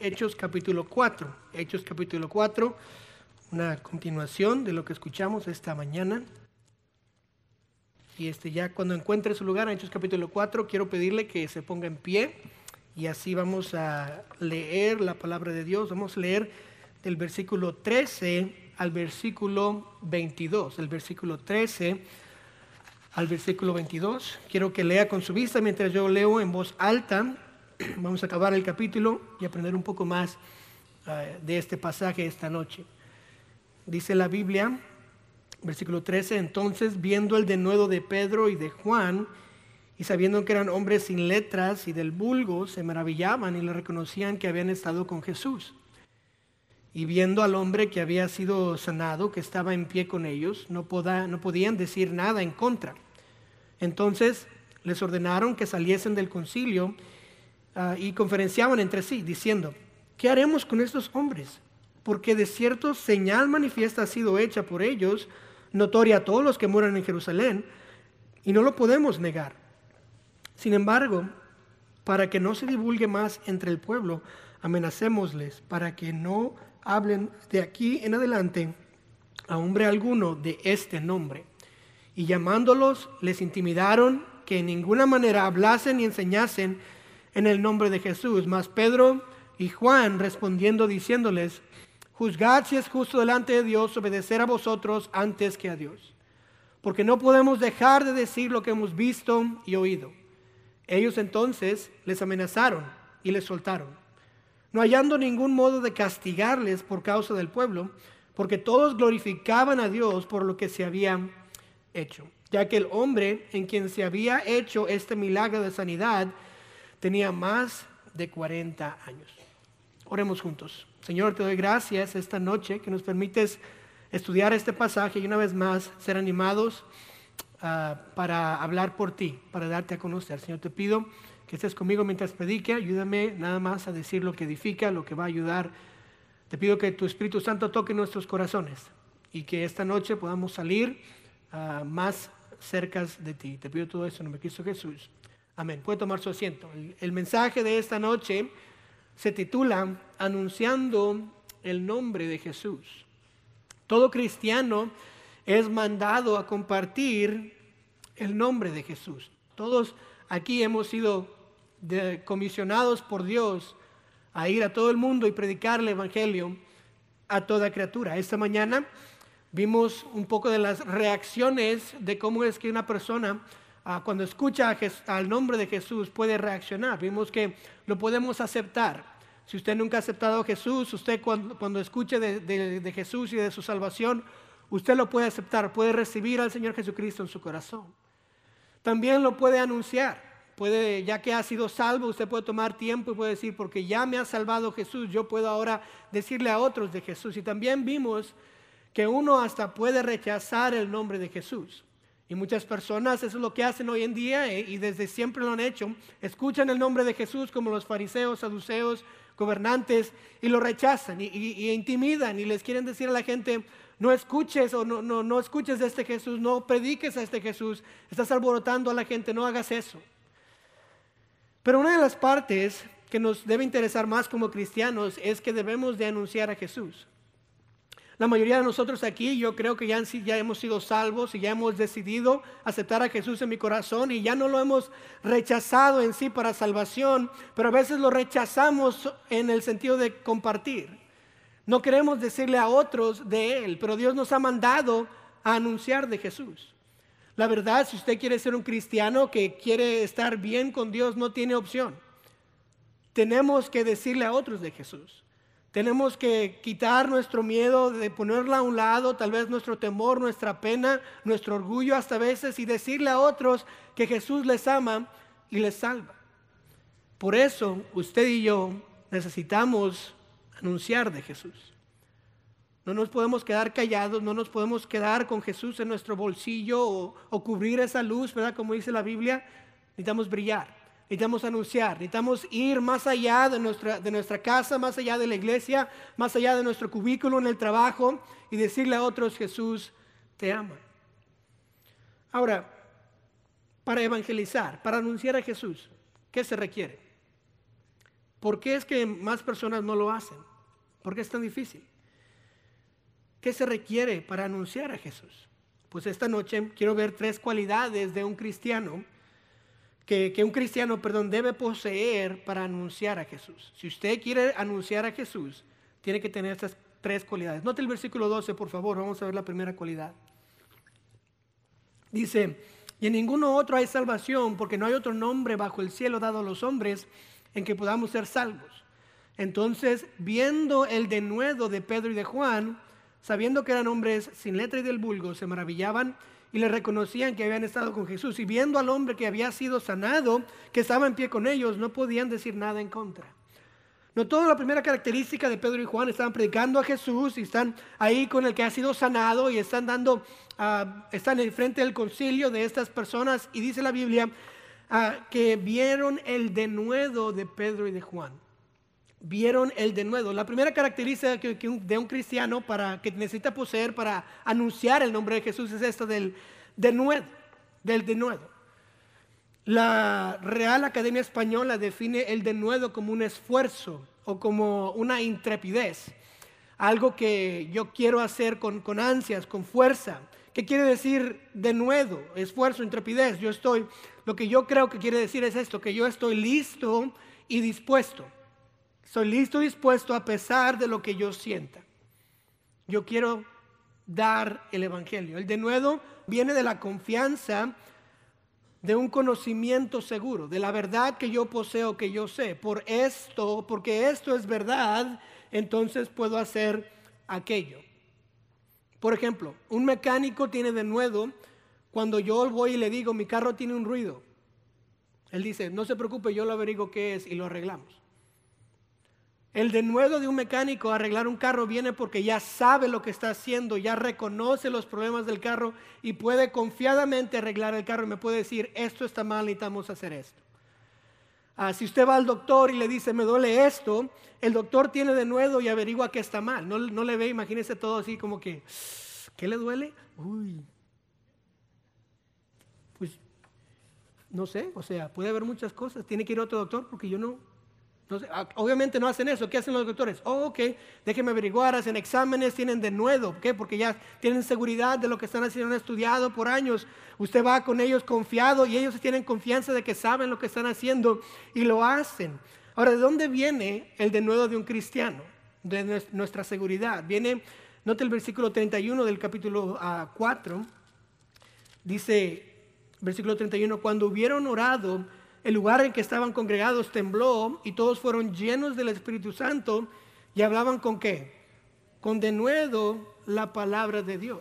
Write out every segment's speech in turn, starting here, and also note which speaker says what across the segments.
Speaker 1: Hechos capítulo 4. Hechos capítulo 4, una continuación de lo que escuchamos esta mañana. Y este ya cuando encuentre su lugar en Hechos capítulo 4, quiero pedirle que se ponga en pie y así vamos a leer la palabra de Dios. Vamos a leer del versículo 13 al versículo 22. El versículo 13 al versículo 22. Quiero que lea con su vista mientras yo leo en voz alta. Vamos a acabar el capítulo y aprender un poco más eh, de este pasaje esta noche. Dice la Biblia, versículo 13, entonces viendo el denuedo de Pedro y de Juan, y sabiendo que eran hombres sin letras y del vulgo, se maravillaban y le reconocían que habían estado con Jesús. Y viendo al hombre que había sido sanado, que estaba en pie con ellos, no, no podían decir nada en contra. Entonces les ordenaron que saliesen del concilio ah, y conferenciaban entre sí, diciendo, ¿qué haremos con estos hombres? Porque de cierto señal manifiesta ha sido hecha por ellos, notoria a todos los que mueren en Jerusalén, y no lo podemos negar. Sin embargo, para que no se divulgue más entre el pueblo, amenacémosles para que no hablen de aquí en adelante a hombre alguno de este nombre. Y llamándolos, les intimidaron que en ninguna manera hablasen ni enseñasen en el nombre de Jesús. Mas Pedro y Juan respondiendo diciéndoles, juzgad si es justo delante de Dios obedecer a vosotros antes que a Dios. Porque no podemos dejar de decir lo que hemos visto y oído. Ellos entonces les amenazaron y les soltaron no hallando ningún modo de castigarles por causa del pueblo, porque todos glorificaban a Dios por lo que se había hecho, ya que el hombre en quien se había hecho este milagro de sanidad tenía más de 40 años. Oremos juntos. Señor, te doy gracias esta noche que nos permites estudiar este pasaje y una vez más ser animados ah, para hablar por ti, para darte a conocer. Señor, te pido que estés conmigo mientras predique. Ayúdame nada más a decir lo que edifica, lo que va a ayudar. Te pido que tu Espíritu Santo toque nuestros corazones y que esta noche podamos salir ah, más cerca de ti. Te pido todo eso en nombre de Cristo Jesús. Amén. Puede tomar su asiento. el mensaje de esta noche se titula Anunciando el nombre de Jesús. Todo cristiano es mandado a compartir el nombre de Jesús. Todos aquí hemos sido comisionados por Dios a ir a todo el mundo y predicar el Evangelio a toda criatura. Esta mañana vimos un poco de las reacciones de cómo es que una persona ah, cuando escucha al nombre de Jesús puede reaccionar. Vimos que lo podemos aceptar. Si usted nunca ha aceptado a Jesús, usted cuando, escuche de Jesús y de su salvación, usted lo puede aceptar, puede recibir al Señor Jesucristo en su corazón. También lo puede anunciar puede, ya que ha sido salvo, usted puede tomar tiempo y puede decir, porque ya me ha salvado Jesús, yo puedo ahora decirle a otros de Jesús. Y también vimos que uno hasta puede rechazar el nombre de Jesús. Y muchas personas, eso es lo que hacen hoy en día eh, y desde siempre lo han hecho, escuchan el nombre de Jesús como los fariseos, saduceos, gobernantes y lo rechazan y, intimidan y les quieren decir a la gente, no escuches o no, no, no escuches de este Jesús, no prediques a este Jesús, estás alborotando a la gente, no hagas eso. Pero una de las partes que nos debe interesar más como cristianos es que debemos de anunciar a Jesús. La mayoría de nosotros aquí, yo creo que ya, hemos sido salvos y ya hemos decidido aceptar a Jesús en mi corazón y ya no lo hemos rechazado en sí para salvación, pero a veces lo rechazamos en el sentido de compartir. No queremos decirle a otros de Él, pero Dios nos ha mandado a anunciar de Jesús. La verdad, si usted quiere ser un cristiano que quiere estar bien con Dios, no tiene opción. Tenemos que decirle a otros de Jesús. Tenemos que quitar nuestro miedo de ponerla a un lado, tal vez nuestro temor, nuestra pena, nuestro orgullo hasta veces y decirle a otros que Jesús les ama y les salva. Por eso usted y yo necesitamos anunciar de Jesús. No nos podemos quedar callados, no nos podemos quedar con Jesús en nuestro bolsillo o, cubrir esa luz, ¿verdad? Como dice la Biblia, necesitamos brillar, necesitamos anunciar, necesitamos ir más allá de nuestra, de nuestra casa, más allá de la iglesia, más allá de nuestro cubículo en el trabajo y decirle a otros, Jesús te ama. Ahora, para evangelizar, para anunciar a Jesús, ¿qué se requiere? ¿Por qué es que más personas no lo hacen? ¿Por qué es tan difícil? ¿Qué se requiere para anunciar a Jesús? Pues esta noche quiero ver tres cualidades de un cristiano que, un cristiano, perdón, debe poseer para anunciar a Jesús. Si usted quiere anunciar a Jesús, tiene que tener estas tres cualidades. Note el versículo 12, por favor, vamos a ver la primera cualidad. Dice, y en ninguno otro hay salvación, porque no hay otro nombre bajo el cielo dado a los hombres en que podamos ser salvos. Entonces, viendo el denuedo de Pedro y de Juan, sabiendo que eran hombres sin letra y del vulgo, se maravillaban y le reconocían que habían estado con Jesús. Y viendo al hombre que había sido sanado, que estaba en pie con ellos, no podían decir nada en contra. No toda la primera característica de Pedro y Juan estaban predicando a Jesús y están ahí con el que ha sido sanado y están dando, uh, están en frente del concilio de estas personas y dice la Biblia uh, que vieron el denuedo de Pedro y de Juan. Vieron el denuedo. La primera característica de un cristiano para que necesita poseer para anunciar el nombre de Jesús es esta del denuedo, del. La Real Academia Española define el denuedo como un esfuerzo o como una intrepidez, algo que yo quiero hacer con, con ansias, con fuerza. ¿Qué quiere decir denuedo, esfuerzo, intrepidez? Yo estoy, lo que yo creo que quiere decir es esto, que yo estoy listo y dispuesto. Soy listo y dispuesto a pesar de lo que yo sienta. Yo quiero dar el Evangelio. El denuedo viene de la confianza de un conocimiento seguro, de la verdad que yo poseo, que yo sé. Por esto, porque esto es verdad, entonces puedo hacer aquello. Por ejemplo, un mecánico tiene de nuevo cuando yo voy y le digo, mi carro tiene un ruido. Él dice, no se preocupe, yo lo averiguo qué es y lo arreglamos. El denuedo de un mecánico a arreglar un carro viene porque ya sabe lo que está haciendo, ya reconoce los problemas del carro y puede confiadamente arreglar el carro y me puede decir, esto está mal, necesitamos hacer esto. Ah, si usted va al doctor y le dice, me duele esto, el doctor tiene de nuevo y averigua que está mal. No, no le ve, imagínese todo así como que, ¿qué le duele? Uy. Pues, no sé, o sea, puede haber muchas cosas. Tiene que ir a otro doctor porque yo no, Ah, obviamente no hacen eso. ¿Qué hacen los doctores? Oh, ok, déjenme averiguar, hacen exámenes, tienen de nuevo. ¿Qué? Porque ya tienen seguridad de lo que están haciendo, han estudiado por años. Usted va con ellos confiado y ellos tienen confianza de que saben lo que están haciendo y lo hacen. Ahora, ¿de dónde viene el de nuevo de un cristiano? De nuestra seguridad. Viene, note el versículo 31 del capítulo 4. Ah, Dice, versículo 31, cuando hubieron orado, el lugar en que estaban congregados tembló y todos fueron llenos del Espíritu Santo y hablaban con qué? Con denuedo la palabra de Dios.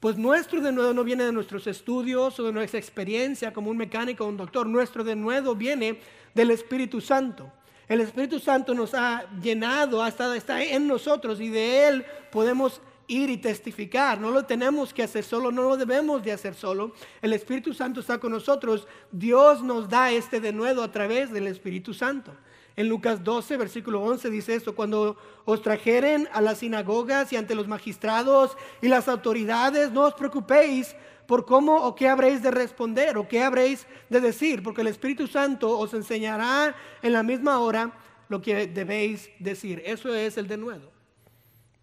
Speaker 1: Pues nuestro denuedo no viene de nuestros estudios o de nuestra experiencia como un mecánico o un doctor. Nuestro denuedo viene del Espíritu Santo. El Espíritu Santo nos ha llenado, ha estado, está en nosotros y de Él podemos ir y testificar. No lo tenemos que hacer solo, no lo debemos de hacer solo. El Espíritu Santo está con nosotros. Dios nos da este denuedo a través del Espíritu Santo. En Lucas 12, versículo 11 dice esto, cuando os trajeren a las sinagogas y ante los magistrados y las autoridades, no os preocupéis por cómo o qué habréis de responder o qué habréis de decir, porque el Espíritu Santo os enseñará en la misma hora lo que debéis decir. Eso es el denuedo.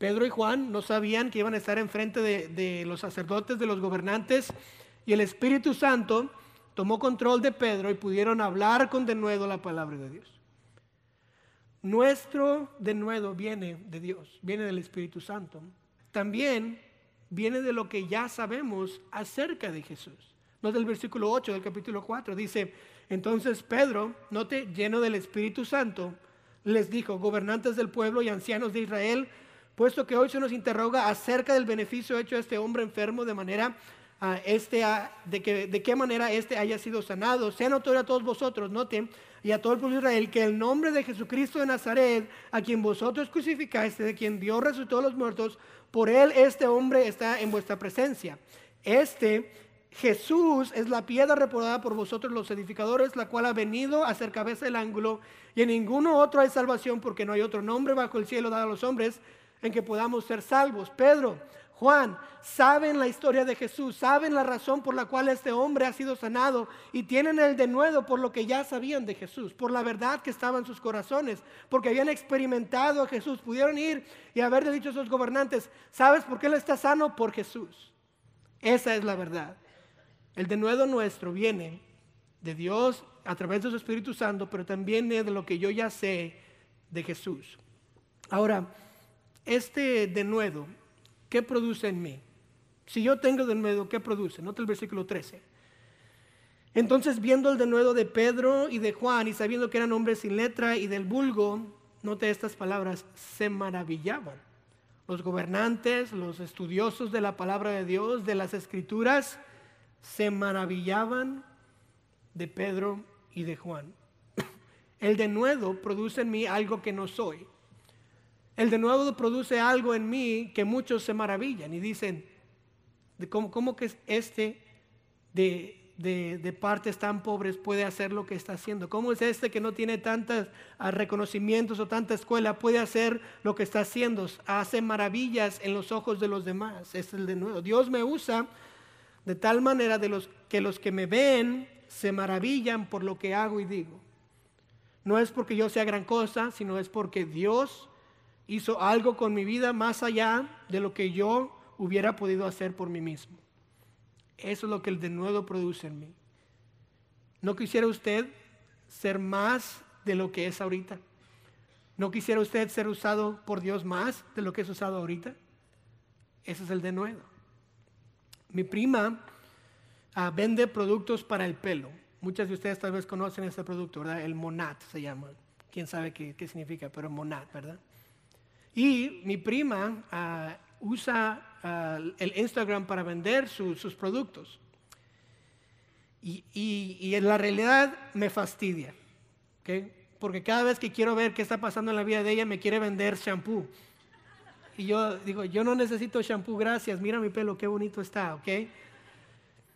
Speaker 1: Pedro y Juan no sabían que iban a estar enfrente de, los sacerdotes, de los gobernantes, y el Espíritu Santo tomó control de Pedro y pudieron hablar con denuedo la palabra de Dios. Nuestro denuedo viene de Dios, viene del Espíritu Santo. También viene de lo que ya sabemos acerca de Jesús. No del versículo 8 del capítulo 4. Dice, entonces Pedro, note, lleno del Espíritu Santo, les dijo, gobernantes del pueblo y ancianos de Israel, puesto que hoy se nos interroga acerca del beneficio hecho a este hombre enfermo de manera a este, de, que, de qué manera este haya sido sanado. Sea notorio a todos vosotros, noten, y a todo el pueblo de Israel, que el nombre de Jesucristo de Nazaret, a quien vosotros crucificaste, de quien Dios resucitó a los muertos, por él este hombre está en vuestra presencia. Este Jesús es la piedra reportada por vosotros los edificadores, la cual ha venido a ser cabeza del ángulo, y en ninguno otro hay salvación, porque no hay otro nombre bajo el cielo dado a los hombres en que podamos ser salvos. Pedro, Juan, saben la historia de Jesús, saben la razón por la cual este hombre ha sido sanado y tienen el denuedo por lo que ya sabían de Jesús, por la verdad que estaba en sus corazones, porque habían experimentado a Jesús. Pudieron ir y haberle dicho a sus gobernantes, ¿sabes por qué él está sano? Por Jesús. Esa es la verdad. El denuedo nuestro viene de Dios a través de su Espíritu Santo, pero también de lo que yo ya sé de Jesús. Ahora, este denuedo ¿qué produce en mí? Si yo tengo denuedo, ¿qué produce? Nota el versículo 13. Entonces, viendo el denuedo de Pedro y de Juan y sabiendo que eran hombres sin letra y del vulgo, note estas palabras, se maravillaban. Los gobernantes, los estudiosos de la palabra de Dios, de las escrituras, se maravillaban de Pedro y de Juan. El denuedo produce en mí algo que no soy. El de nuevo produce algo en mí que muchos se maravillan y dicen, ¿cómo, que este de, de, partes tan pobres puede hacer lo que está haciendo? ¿Cómo es este que no tiene tantos ah, reconocimientos o tanta escuela puede hacer lo que está haciendo? Hace maravillas en los ojos de los demás. Es el de nuevo. Dios me usa de tal manera de los, que los que me ven se maravillan por lo que hago y digo. No es porque yo sea gran cosa, sino es porque Dios hizo algo con mi vida más allá de lo que yo hubiera podido hacer por mí mismo. Eso es lo que el denuedo produce en mí. ¿No quisiera usted ser más de lo que es ahorita? ¿No quisiera usted ser usado por Dios más de lo que es usado ahorita? Ese es el denuedo. Mi prima ah, vende productos para el pelo. Muchas de ustedes tal vez conocen este producto, ¿verdad? El Monat se llama. Quién sabe qué, qué significa, pero Monat, ¿verdad? Y mi prima ah, usa ah, el Instagram para vender sus productos. Y, en la realidad me fastidia, porque cada vez que quiero ver qué está pasando en la vida de ella, me quiere vender shampoo. Y yo digo, yo no necesito shampoo, gracias, mira mi pelo, qué bonito está, ¿ok?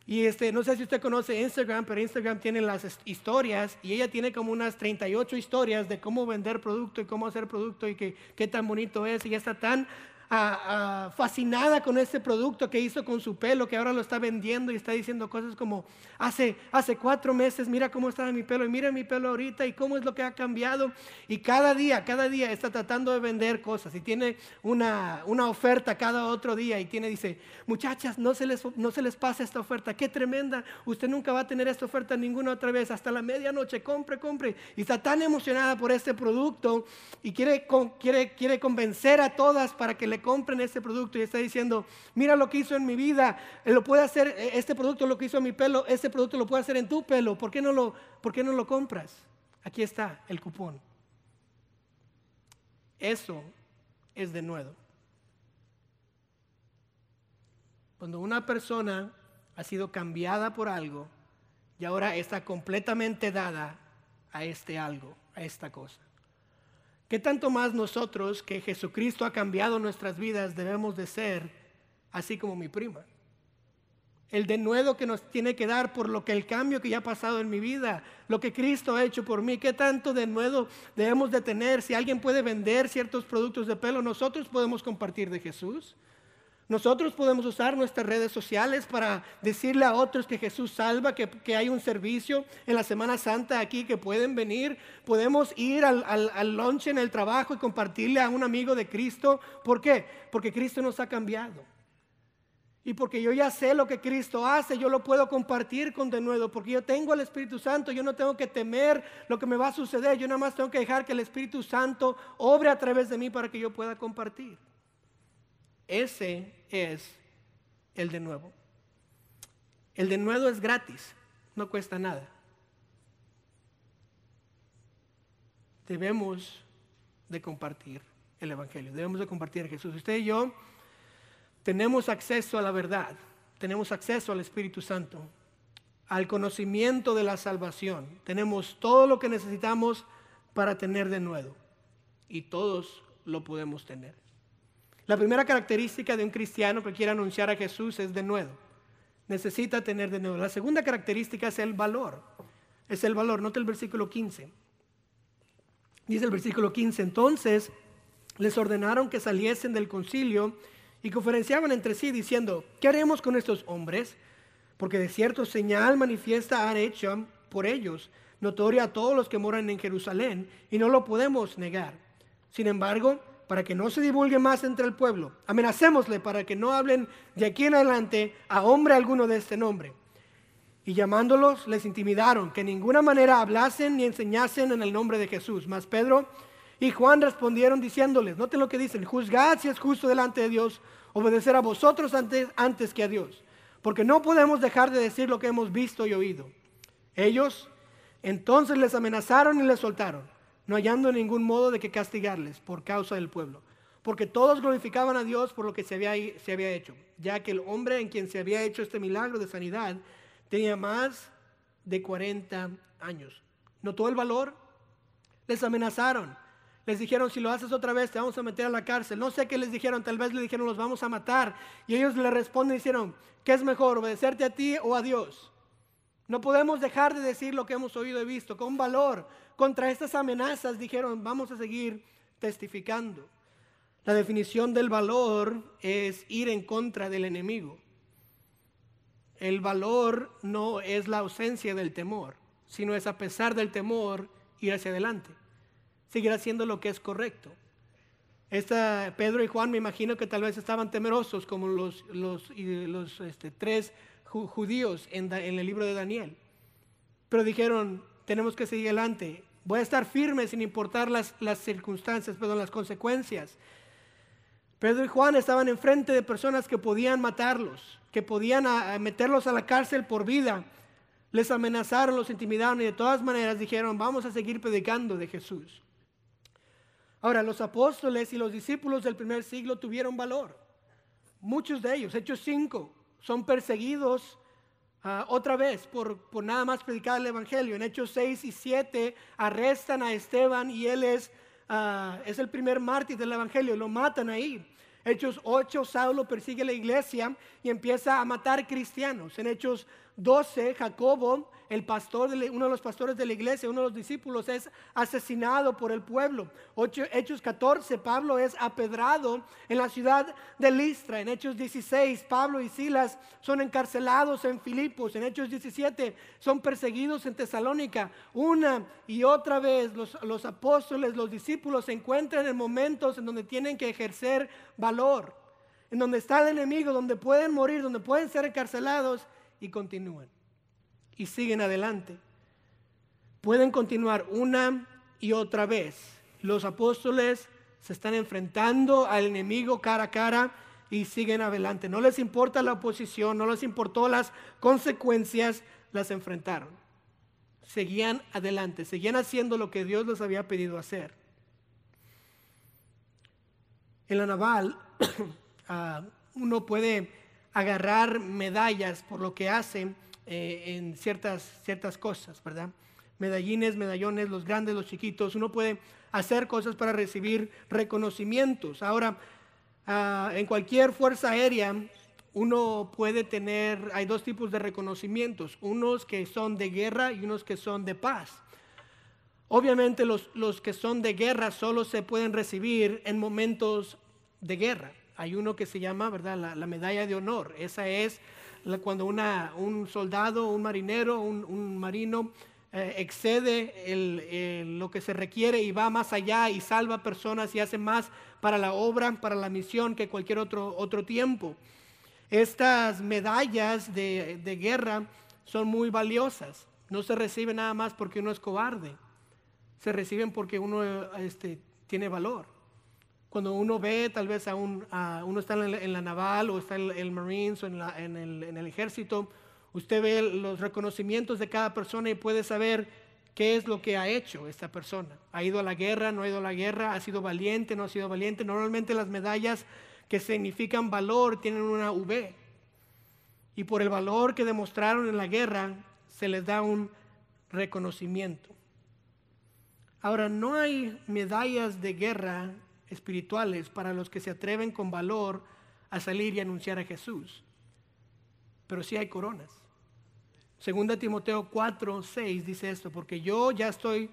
Speaker 1: Y este, no sé si usted conoce Instagram, pero Instagram tiene las historias y ella tiene como unas 38 historias de cómo vender producto y cómo hacer producto y que, qué tan bonito es. Y está tan fascinada con este producto que hizo con su pelo, que ahora lo está vendiendo y está diciendo cosas como, hace, hace cuatro meses, mira cómo estaba mi pelo y mira mi pelo ahorita y cómo es lo que ha cambiado. Y cada día, cada día está tratando de vender cosas y tiene una, una oferta cada otro día y tiene, dice, muchachas, no se, les, no se les pase esta oferta, qué tremenda, usted nunca va a tener esta oferta ninguna otra vez, hasta la medianoche, compre, compre. Y está tan emocionada por este producto y quiere, quiere, quiere convencer a todas para que le compren este producto y está diciendo, mira lo que hizo en mi vida, lo puede hacer, e, este producto lo que hizo en mi pelo, este producto lo puede hacer en tu pelo, ¿por qué no lo, por qué no lo compras? Aquí está el cupón. Eso es de nuevo. Cuando una persona ha sido cambiada por algo y ahora está completamente dada a este algo, a esta cosa. ¿Qué tanto más nosotros que Jesucristo ha cambiado nuestras vidas debemos de ser así como mi prima? El denuedo que nos tiene que dar por lo que el cambio que ya ha pasado en mi vida, lo que Cristo ha hecho por mí, qué tanto denuedo debemos de tener. Si alguien puede vender ciertos productos de pelo, nosotros podemos compartir de Jesús. Nosotros podemos usar nuestras redes sociales para decirle a otros que Jesús salva, que, hay un servicio en la Semana Santa aquí que pueden venir. Podemos ir al, al, al lunch en el trabajo y compartirle a un amigo de Cristo. ¿Por qué? Porque Cristo nos ha cambiado. Y porque yo ya sé lo que Cristo hace, yo lo puedo compartir con de nuevo. Porque yo tengo al Espíritu Santo, yo no tengo que temer lo que me va a suceder. Yo nada más tengo que dejar que el Espíritu Santo obre a través de mí para que yo pueda compartir. Ese es el de nuevo. El de nuevo es gratis, no cuesta nada. Debemos de compartir el Evangelio, debemos de compartir a Jesús. Usted y yo tenemos acceso a la verdad, tenemos acceso al Espíritu Santo, al conocimiento de la salvación. Tenemos todo lo que necesitamos para tener de nuevo y todos lo podemos tener. La primera característica de un cristiano que quiere anunciar a Jesús es de nuevo. Necesita tener de nuevo. La segunda característica es el valor. Es el valor. Nota el versículo 15. Dice el versículo 15, entonces, les ordenaron que saliesen del concilio y conferenciaban entre sí diciendo, ¿qué haremos con estos hombres? Porque de cierto señal manifiesta han hecho por ellos, notoria a todos los que moran en Jerusalén, y no lo podemos negar. Sin embargo, para que no se divulgue más entre el pueblo, amenacémosle para que no hablen de aquí en adelante a hombre alguno de este nombre. Y llamándolos, les intimidaron que en ninguna manera hablasen ni enseñasen en el nombre de Jesús. Mas Pedro y Juan respondieron diciéndoles, noten lo que dicen, juzgad si es justo delante de Dios obedecer a vosotros antes, antes que a Dios, porque no podemos dejar de decir lo que hemos visto y oído. Ellos entonces les amenazaron y les soltaron, no hallando ningún modo de que castigarles por causa del pueblo, porque todos glorificaban a Dios por lo que se había, se había hecho, ya que el hombre en quien se había hecho este milagro de sanidad tenía más de 40 años. ¿Notó el valor? Les amenazaron les dijeron, si lo haces otra vez, te vamos a meter a la cárcel. No sé qué les dijeron, tal vez le dijeron, los vamos a matar. Y ellos le responden y dijeron, ¿qué es mejor, obedecerte a ti o a Dios? No podemos dejar de decir lo que hemos oído y visto. Con valor, contra estas amenazas, dijeron, vamos a seguir testificando. La definición del valor es ir en contra del enemigo. El valor no es la ausencia del temor, sino es a pesar del temor ir hacia adelante seguir haciendo lo que es correcto. Esta, Pedro y Juan me imagino que tal vez estaban temerosos como los, los, los este, tres judíos en, en, el libro de Daniel. Pero dijeron, tenemos que seguir adelante. Voy a estar firme sin importar las, las circunstancias, perdón, las consecuencias. Pedro y Juan estaban enfrente de personas que podían matarlos, que podían meterlos a la cárcel por vida. Les amenazaron, los intimidaron y de todas maneras dijeron, vamos a seguir predicando de Jesús. Ahora, los apóstoles y los discípulos del primer siglo tuvieron valor. Muchos de ellos, Hechos 5, son perseguidos ah, otra vez por, por, nada más predicar el Evangelio. En Hechos 6 y 7 arrestan a Esteban y él es, ah, es el primer mártir del Evangelio, lo matan ahí. Hechos 8, Saulo persigue la iglesia y empieza a matar cristianos. En Hechos 12, Jacobo el pastor, uno de los pastores de la iglesia, uno de los discípulos, es asesinado por el pueblo. Hechos 14, Pablo es apedrado en la ciudad de Listra. En Hechos 16, Pablo y Silas son encarcelados en Filipos. En Hechos 17, son perseguidos en Tesalónica. Una y otra vez los, los apóstoles, los discípulos se encuentran en momentos en donde tienen que ejercer valor, en donde está el enemigo, donde pueden morir, donde pueden ser encarcelados y continúan y siguen adelante. Pueden continuar una y otra vez. Los apóstoles se están enfrentando al enemigo cara a cara y siguen adelante. No les importa la oposición, no les importó las consecuencias, las enfrentaron. Seguían adelante, seguían haciendo lo que Dios les había pedido hacer. En la naval ah, uno puede agarrar medallas por lo que hacen eh, en ciertas, ciertas cosas, ¿verdad? Medallines, medallones, los grandes, los chiquitos. Uno puede hacer cosas para recibir reconocimientos. Ahora, ah, en cualquier fuerza aérea, uno puede tener, hay dos tipos de reconocimientos, unos que son de guerra y unos que son de paz. Obviamente los, los que son de guerra solo se pueden recibir en momentos de guerra. Hay uno que se llama, ¿verdad? La, la medalla de honor. Esa es cuando una, un soldado, un marinero, un, marino eh, excede lo que se requiere y va más allá y salva personas y hace más para la obra, para la misión que cualquier otro, otro tiempo. Estas medallas de, de guerra son muy valiosas. No se reciben nada más porque uno es cobarde. Se reciben porque uno este, tiene valor cuando uno ve tal vez a, un, uno está en la, naval o está en el Marines o en, el, ejército, usted ve los reconocimientos de cada persona y puede saber qué es lo que ha hecho esta persona. ¿Ha ido a la guerra? ¿No ha ido a la guerra? ¿Ha sido valiente? ¿No ha sido valiente? Normalmente las medallas que significan valor tienen una V. Y por el valor que demostraron en la guerra se les da un reconocimiento. Ahora, no hay medallas de guerra espirituales para los que se atreven con valor a salir y anunciar a Jesús. Pero sí hay coronas. Segunda Timoteo 4, 6 dice esto, porque yo ya estoy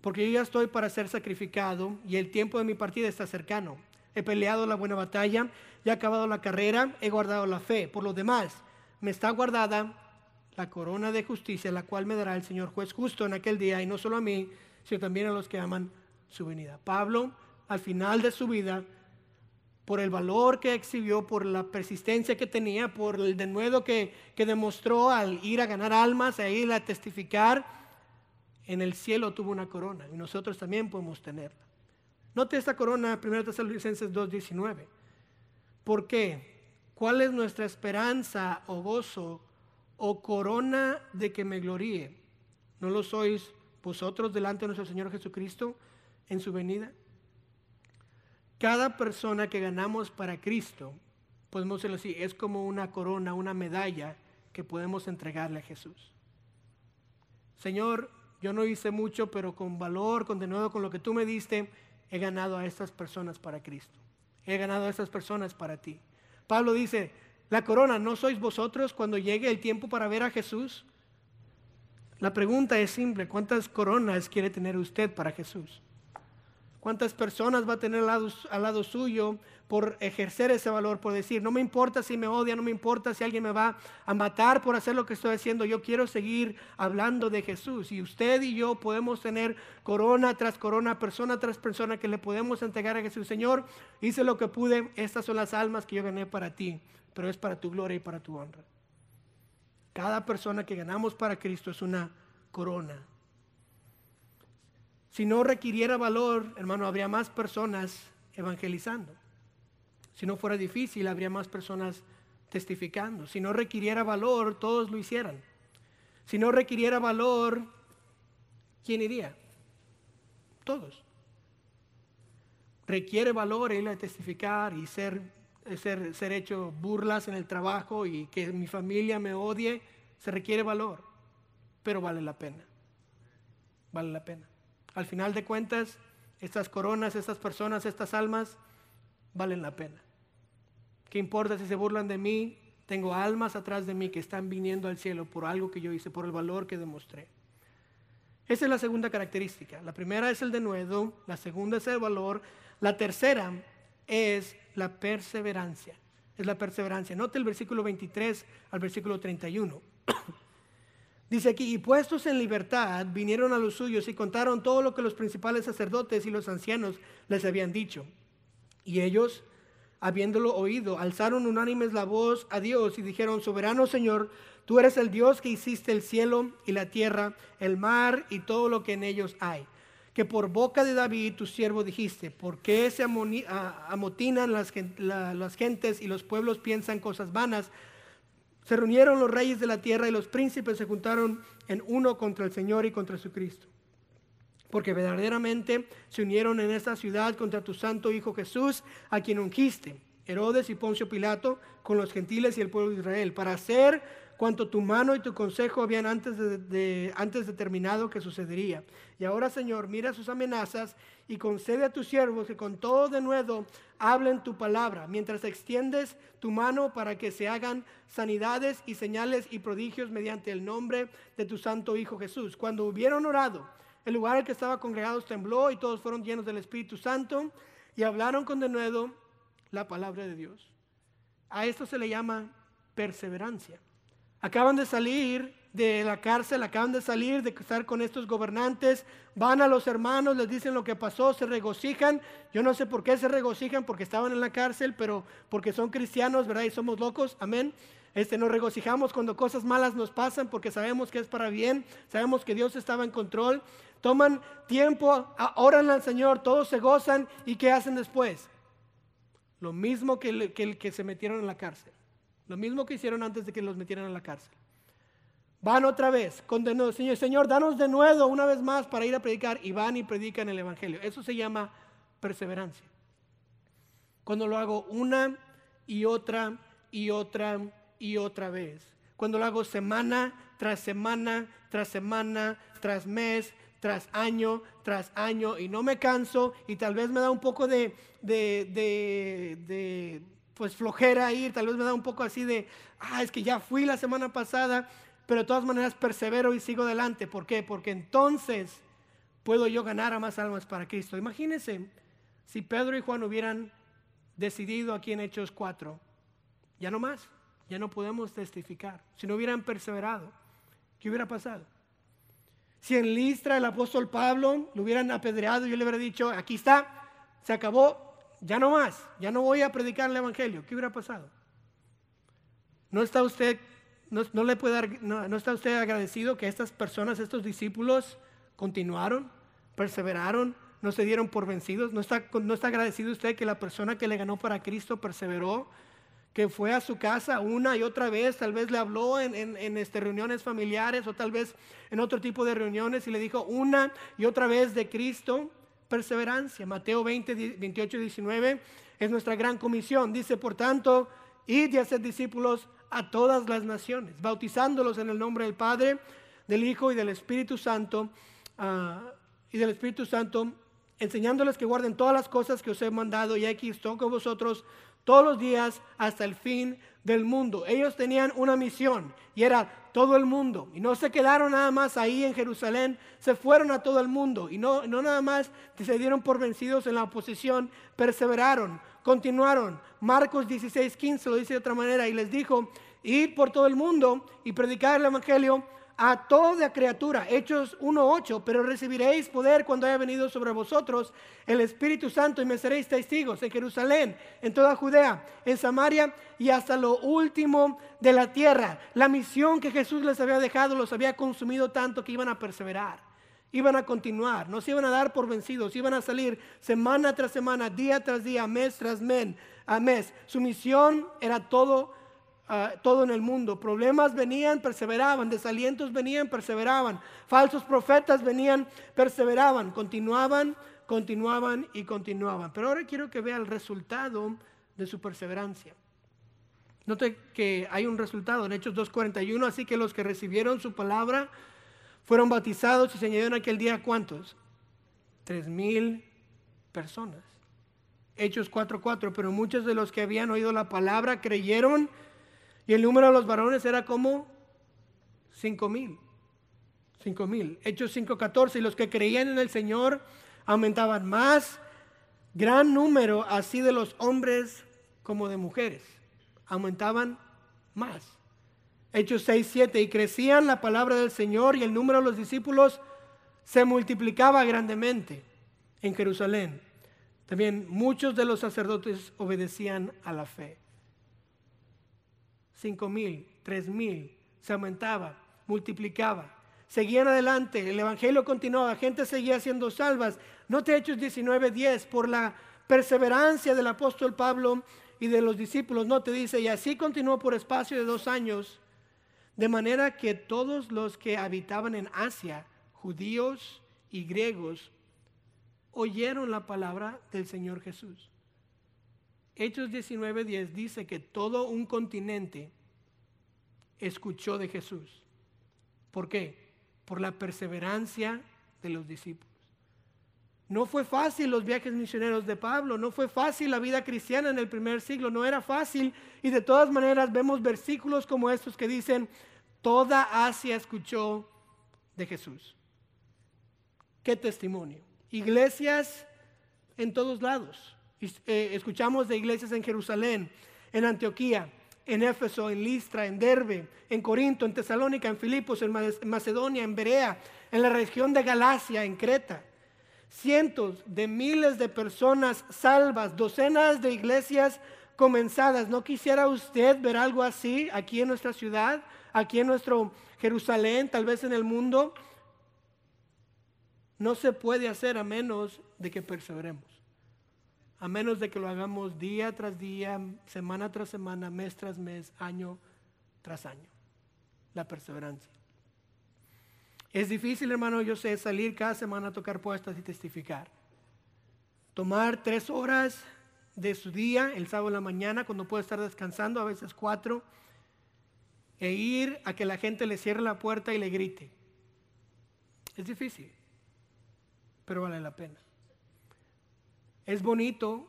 Speaker 1: porque yo ya estoy para ser sacrificado y el tiempo de mi partida está cercano. He peleado la buena batalla, he acabado la carrera, he guardado la fe. Por lo demás, me está guardada la corona de justicia, la cual me dará el Señor juez justo en aquel día, y no solo a mí, sino también a los que aman su venida. Pablo, al final de su vida, por el valor que exhibió, por la persistencia que tenía, por el denuedo que, que demostró al ir a ganar almas, a ir a testificar, en el cielo tuvo una corona y nosotros también podemos tenerla. Note esta corona, 1 Tesalonicenses 2.19. ¿Por qué? ¿Cuál es nuestra esperanza o gozo o corona de que me gloríe? ¿No lo sois vosotros delante de nuestro Señor Jesucristo en su venida? Cada persona que ganamos para Cristo, podemos decirlo así, es como una corona, una medalla que podemos entregarle a Jesús. Señor, yo no hice mucho, pero con valor, con de nuevo, con lo que tú me diste, he ganado a estas personas para Cristo. He ganado a estas personas para ti. Pablo dice, la corona, ¿no sois vosotros cuando llegue el tiempo para ver a Jesús? La pregunta es simple, ¿cuántas coronas quiere tener usted para Jesús? ¿Cuántas personas va a tener al lado, suyo por ejercer ese valor, por decir, no me importa si me odia, no me importa si alguien me va a matar por hacer lo que estoy haciendo, yo quiero seguir hablando de Jesús. Y usted y yo podemos tener corona tras corona, persona tras persona que le podemos entregar a Jesús. Señor, hice lo que pude, estas son las almas que yo gané para ti, pero es para tu gloria y para tu honra. Cada persona que ganamos para Cristo es una corona si no requiriera valor, hermano, habría más personas evangelizando. Si no fuera difícil, habría más personas testificando. Si no requiriera valor, todos lo hicieran. Si no requiriera valor, ¿quién iría? Todos. Requiere valor ir a testificar y ser, ser, ser hecho burlas en el trabajo y que mi familia me odie. Se requiere valor, pero vale la pena. Vale la pena. Al final de cuentas, estas coronas, estas personas, estas almas, valen la pena. ¿Qué importa si se burlan de mí? Tengo almas atrás de mí que están viniendo al cielo por algo que yo hice, por el valor que demostré. Esa es la segunda característica. La primera es el denuedo, la segunda es el valor, la tercera es la perseverancia. Es la perseverancia. Note el versículo 23 al versículo 31. Dice aquí, y puestos en libertad, vinieron a los suyos y contaron todo lo que los principales sacerdotes y los ancianos les habían dicho. Y ellos, habiéndolo oído, alzaron unánimes la voz a Dios y dijeron, soberano Señor, tú eres el Dios que hiciste el cielo y la tierra, el mar y todo lo que en ellos hay. Que por boca de David, tu siervo, dijiste, ¿por qué se amotinan las, las gentes y los pueblos piensan cosas vanas? Se reunieron los reyes de la tierra y los príncipes se juntaron en uno contra el Señor y contra su Cristo. Porque verdaderamente se unieron en esta ciudad contra tu santo Hijo Jesús, a quien ungiste, Herodes y Poncio Pilato, con los gentiles y el pueblo de Israel, para hacer cuanto tu mano y tu consejo habían antes, de, antes determinado que sucedería. Y ahora, Señor, mira sus amenazas y concede a tus siervos que con todo de nuevo hablen tu palabra, mientras extiendes tu mano para que se hagan sanidades y señales y prodigios mediante el nombre de tu santo Hijo Jesús. Cuando hubieron orado, el lugar en que estaba congregados tembló y todos fueron llenos del Espíritu Santo y hablaron con de nuevo la palabra de Dios. A esto se le llama perseverancia. Acaban de salir de la cárcel, acaban de salir de estar con estos gobernantes, van a los hermanos, les dicen lo que pasó, se regocijan. Yo no sé por qué se regocijan, porque estaban en la cárcel, pero porque son cristianos, ¿verdad? Y somos locos, amén. Este, nos regocijamos cuando cosas malas nos pasan porque sabemos que es para bien, sabemos que Dios estaba en control. Toman tiempo, oran al Señor, todos se gozan y ¿qué hacen después? Lo mismo que el que, que se metieron en la cárcel. Lo mismo que hicieron antes de que los metieran en la cárcel. Van otra vez, condenó, Señor, Señor, danos de nuevo una vez más para ir a predicar y van y predican el Evangelio. Eso se llama perseverancia. Cuando lo hago una y otra y otra y otra vez. Cuando lo hago semana tras semana, tras semana, tras mes, tras año, tras año y no me canso y tal vez me da un poco de, de, de pues flojera ir, tal vez me da un poco así de, ah, es que ya fui la semana pasada, pero de todas maneras persevero y sigo adelante. ¿Por qué? Porque entonces puedo yo ganar a más almas para Cristo? Imagínense si Pedro y Juan hubieran decidido aquí en Hechos 4, ya no más, ya no podemos testificar. Si no hubieran perseverado, ¿qué hubiera pasado? Si en Listra el apóstol Pablo lo hubieran apedreado, yo le hubiera dicho, aquí está, se acabó, ya no más, ya no voy a predicar el Evangelio, ¿qué hubiera pasado? ¿No está usted, no, le puede no está usted agradecido que estas personas, estos discípulos, continuaron, perseveraron, no se dieron por vencidos? ¿No está, no está agradecido usted que la persona que le ganó para Cristo perseveró? que fue a su casa una y otra vez, tal vez le habló en, en, este, reuniones familiares o tal vez en otro tipo de reuniones y le dijo una y otra vez de Cristo, perseverancia. Mateo 20, 28 19 es nuestra gran comisión. Dice, por tanto, id y hacer discípulos a todas las naciones, bautizándolos en el nombre del Padre, del Hijo y del Espíritu Santo, ah, y del Espíritu Santo, enseñándoles que guarden todas las cosas que os he mandado, y aquí estoy con vosotros todos los días hasta el fin del mundo. Ellos tenían una misión y era todo el mundo. Y no se quedaron nada más ahí en Jerusalén, se fueron a todo el mundo. Y no, no nada más se dieron por vencidos en la oposición, perseveraron, continuaron. Marcos 16, 15 lo dice de otra manera y les dijo, ir por todo el mundo y predicar el Evangelio a toda criatura. Hechos 1.8, pero recibiréis poder cuando haya venido sobre vosotros el Espíritu Santo y me seréis testigos en Jerusalén, en toda Judea, en Samaria y hasta lo último de la tierra. La misión que Jesús les había dejado los había consumido tanto que iban a perseverar. Iban a continuar, no se iban a dar por vencidos, iban a salir semana tras semana, día tras día, mes tras mes, a mes. Su misión era todo todo en el mundo. Problemas venían, perseveraban, desalientos venían, perseveraban, falsos profetas venían, perseveraban, continuaban, continuaban y continuaban. Pero ahora quiero que vea el resultado de su perseverancia. Note que hay un resultado en Hechos 2.41, así que los que recibieron su palabra fueron bautizados y se añadieron aquel día cuántos? Tres mil personas. Hechos 4.4, pero muchos de los que habían oído la palabra creyeron y el número de los varones era como cinco mil. Cinco mil. Hechos 5.14. Y los que creían en el Señor aumentaban más. Gran número así de los hombres como de mujeres. Aumentaban más. Hechos 6, 7. Y crecían la palabra del Señor y el número de los discípulos se multiplicaba grandemente en Jerusalén. También muchos de los sacerdotes obedecían a la fe cinco mil, tres mil, se aumentaba, multiplicaba. Seguían adelante, el Evangelio continuaba, gente seguía siendo salvas. Note Hechos 19, 10, por la perseverancia del apóstol Pablo y de los discípulos, no te dice, y así continuó por espacio de dos años, de manera que todos los que habitaban en Asia, judíos y griegos, oyeron la palabra del Señor Jesús. Hechos 19:10 dice que todo un continente escuchó de Jesús. ¿Por qué? Por la perseverancia de los discípulos. No fue fácil los viajes misioneros de Pablo, no fue fácil la vida cristiana en el primer siglo, no era fácil. Y de todas maneras vemos versículos como estos que dicen, toda Asia escuchó de Jesús. Qué testimonio. Iglesias en todos lados. Eh, escuchamos de iglesias en Jerusalén, en Antioquía, en Éfeso, en Listra, en Derbe, en Corinto, en Tesalónica, en Filipos, en Macedonia, en Berea, en la región de Galacia, en Creta. Cientos de miles de personas salvas, docenas de iglesias comenzadas. ¿No quisiera usted ver algo así aquí en nuestra ciudad, aquí en nuestro Jerusalén, tal vez en el mundo? No se puede hacer a menos de que perseveremos a menos de que lo hagamos día tras día, semana tras semana, mes tras mes, año tras año. La perseverancia. Es difícil, hermano, yo sé, salir cada semana a tocar puestas y testificar. Tomar tres horas de su día, el sábado en la mañana, cuando puede estar descansando, a veces cuatro, e ir a que la gente le cierre la puerta y le grite. Es difícil, pero vale la pena. Es bonito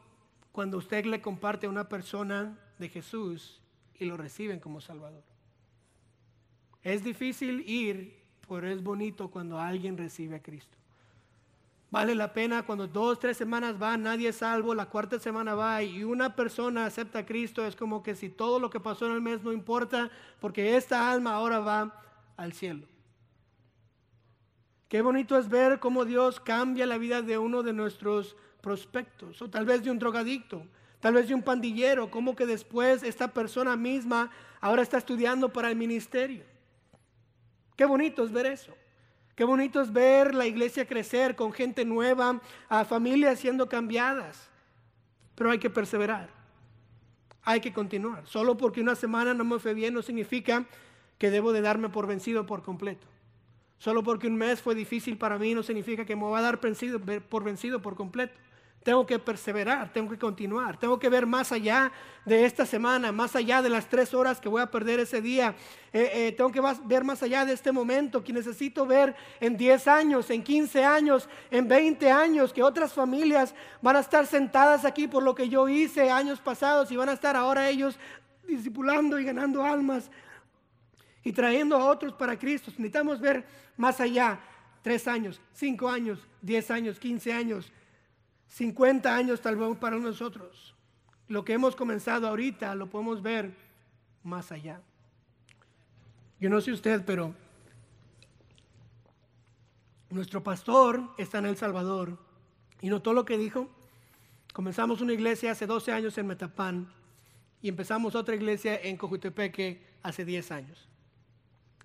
Speaker 1: cuando usted le comparte a una persona de Jesús y lo reciben como Salvador. Es difícil ir, pero es bonito cuando alguien recibe a Cristo. Vale la pena cuando dos, tres semanas van, nadie es salvo, la cuarta semana va y una persona acepta a Cristo, es como que si todo lo que pasó en el mes no importa, porque esta alma ahora va al cielo. Qué bonito es ver cómo Dios cambia la vida de uno de nuestros prospectos, o tal vez de un drogadicto, tal vez de un pandillero, como que después esta persona misma ahora está estudiando para el ministerio. Qué bonito es ver eso. Qué bonito es ver la iglesia crecer con gente nueva, a familias siendo cambiadas. Pero hay que perseverar. Hay que continuar. Solo porque una semana no me fue bien no significa que debo de darme por vencido por completo. Solo porque un mes fue difícil para mí no significa que me voy a dar por vencido por completo. Tengo que perseverar, tengo que continuar, tengo que ver más allá de esta semana, más allá de las tres horas que voy a perder ese día. Eh, eh, tengo que ver más allá de este momento que necesito ver en 10 años, en 15 años, en 20 años, que otras familias van a estar sentadas aquí por lo que yo hice años pasados y van a estar ahora ellos discipulando y ganando almas y trayendo a otros para Cristo. Necesitamos ver más allá, tres años, cinco años, diez años, quince años. 50 años tal vez para nosotros. Lo que hemos comenzado ahorita lo podemos ver más allá. Yo no sé usted, pero nuestro pastor está en El Salvador y notó lo que dijo. Comenzamos una iglesia hace 12 años en Metapán y empezamos otra iglesia en Cojutepeque hace 10 años.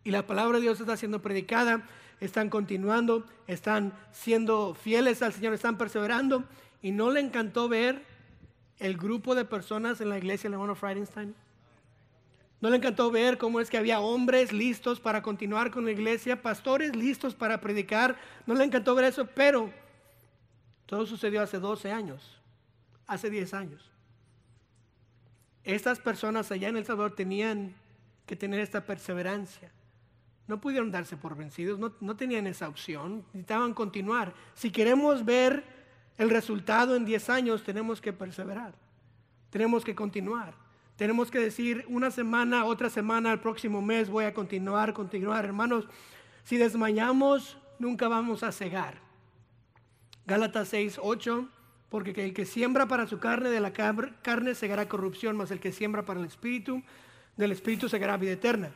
Speaker 1: Y la palabra de Dios está siendo predicada están continuando, están siendo fieles al Señor, están perseverando. Y no le encantó ver el grupo de personas en la iglesia de hermano Friedenstein. No le encantó ver cómo es que había hombres listos para continuar con la iglesia, pastores listos para predicar. No le encantó ver eso, pero todo sucedió hace 12 años, hace 10 años. Estas personas allá en El Salvador tenían que tener esta perseverancia. No pudieron darse por vencidos, no, tenían esa opción, necesitaban continuar. Si queremos ver el resultado en 10 años, tenemos que perseverar, tenemos que continuar. Tenemos que decir una semana, otra semana, el próximo mes voy a continuar, continuar. Hermanos, si desmayamos, nunca vamos a cegar. Gálatas 6, 8, porque el que siembra para su carne, de la carne segará corrupción, mas el que siembra para el espíritu, del espíritu segará vida eterna.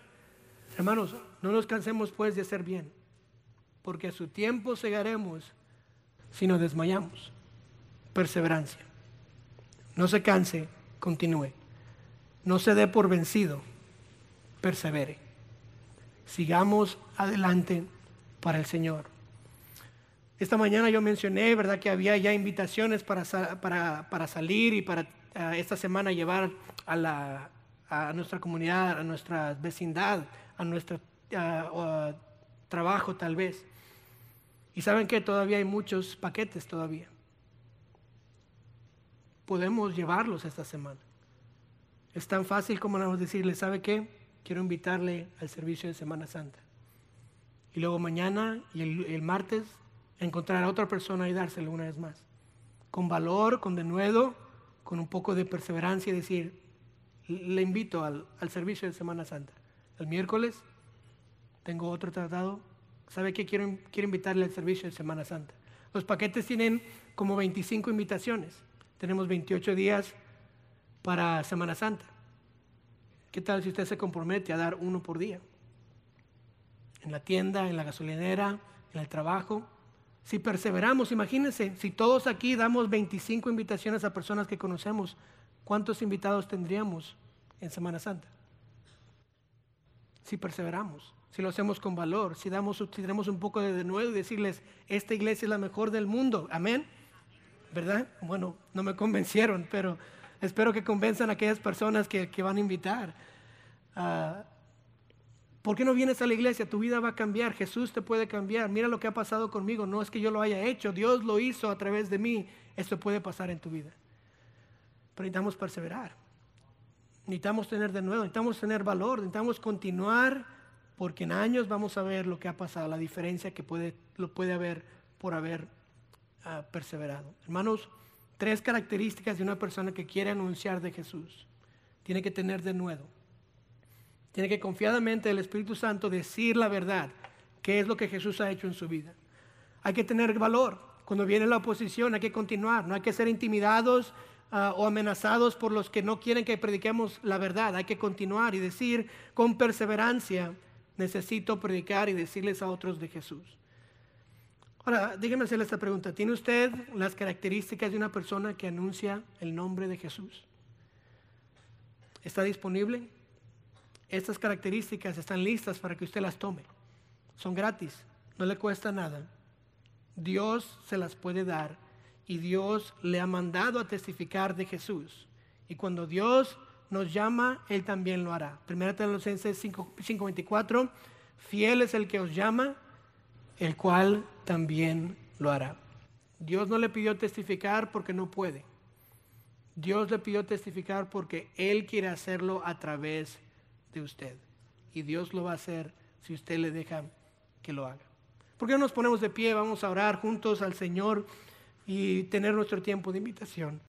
Speaker 1: Hermanos, no nos cansemos pues de hacer bien, porque a su tiempo segaremos si nos desmayamos. Perseverancia. No se canse, continúe. No se dé por vencido, persevere. Sigamos adelante para el Señor. Esta mañana yo mencioné, ¿verdad?, que había ya invitaciones para, para, salir y para ah, esta semana llevar a, la, a nuestra comunidad, a nuestra vecindad, a nuestro trabajo tal vez. Y saben que todavía hay muchos paquetes todavía. Podemos llevarlos esta semana. Es tan fácil como a decirle, ¿sabe qué? Quiero invitarle al servicio de Semana Santa. Y luego mañana y el, martes encontrar a otra persona y dárselo una vez más. Con valor, con denuedo, con un poco de perseverancia y decir, le invito al, al servicio de Semana Santa el miércoles tengo otro tratado. ¿Sabe qué? Quiero, quiero invitarle al servicio de Semana Santa. Los paquetes tienen como 25 invitaciones. Tenemos 28 días para Semana Santa. ¿Qué tal si usted se compromete a dar uno por día? En la tienda, en la gasolinera, en el trabajo. Si perseveramos, imagínense, si todos aquí damos 25 invitaciones a personas que conocemos, ¿cuántos invitados tendríamos en Semana Santa? si perseveramos, si lo hacemos con valor, si, damos, si tenemos un poco de nuevo y decirles, esta iglesia es la mejor del mundo. Amén. ¿Verdad? Bueno, no me convencieron, pero espero que convenzan a aquellas personas que, van a invitar. Uh, ¿Por qué no vienes a la iglesia? Tu vida va a cambiar, Jesús te puede cambiar. Mira lo que ha pasado conmigo, no es que yo lo haya hecho, Dios lo hizo a través de mí. Esto puede pasar en tu vida. Pero necesitamos perseverar. Necesitamos tener de nuevo, necesitamos tener valor, necesitamos continuar, porque en años vamos a ver lo que ha pasado, la diferencia que puede, lo puede haber por haber ah, perseverado. Hermanos, tres características de una persona que quiere anunciar de Jesús. Tiene que tener de nuevo. Tiene que confiadamente el Espíritu Santo decir la verdad, qué es lo que Jesús ha hecho en su vida. Hay que tener valor. cuando viene la oposición hay que continuar, no hay que ser intimidados ah, o amenazados por los que no quieren que prediquemos la verdad, hay que continuar y decir con perseverancia, necesito predicar y decirles a otros de Jesús. Ahora, dígame hacerle esta pregunta. ¿Tiene usted las características de una persona que anuncia el nombre de Jesús? ¿Está disponible? Estas características están listas para que usted las tome. Son gratis, no le cuesta nada. Dios se las puede dar y Dios le ha mandado a testificar de Jesús. Y cuando Dios nos llama, Él también lo hará. Primera Tesalonicenses 5:24, fiel es el que os llama, el cual también lo hará. Dios no le pidió testificar porque no puede. Dios le pidió testificar porque Él quiere hacerlo a través de usted. Y Dios lo va a hacer si usted le deja que lo haga. ¿Por qué no nos ponemos de pie? Vamos a orar juntos al Señor y tener nuestro tiempo de invitación.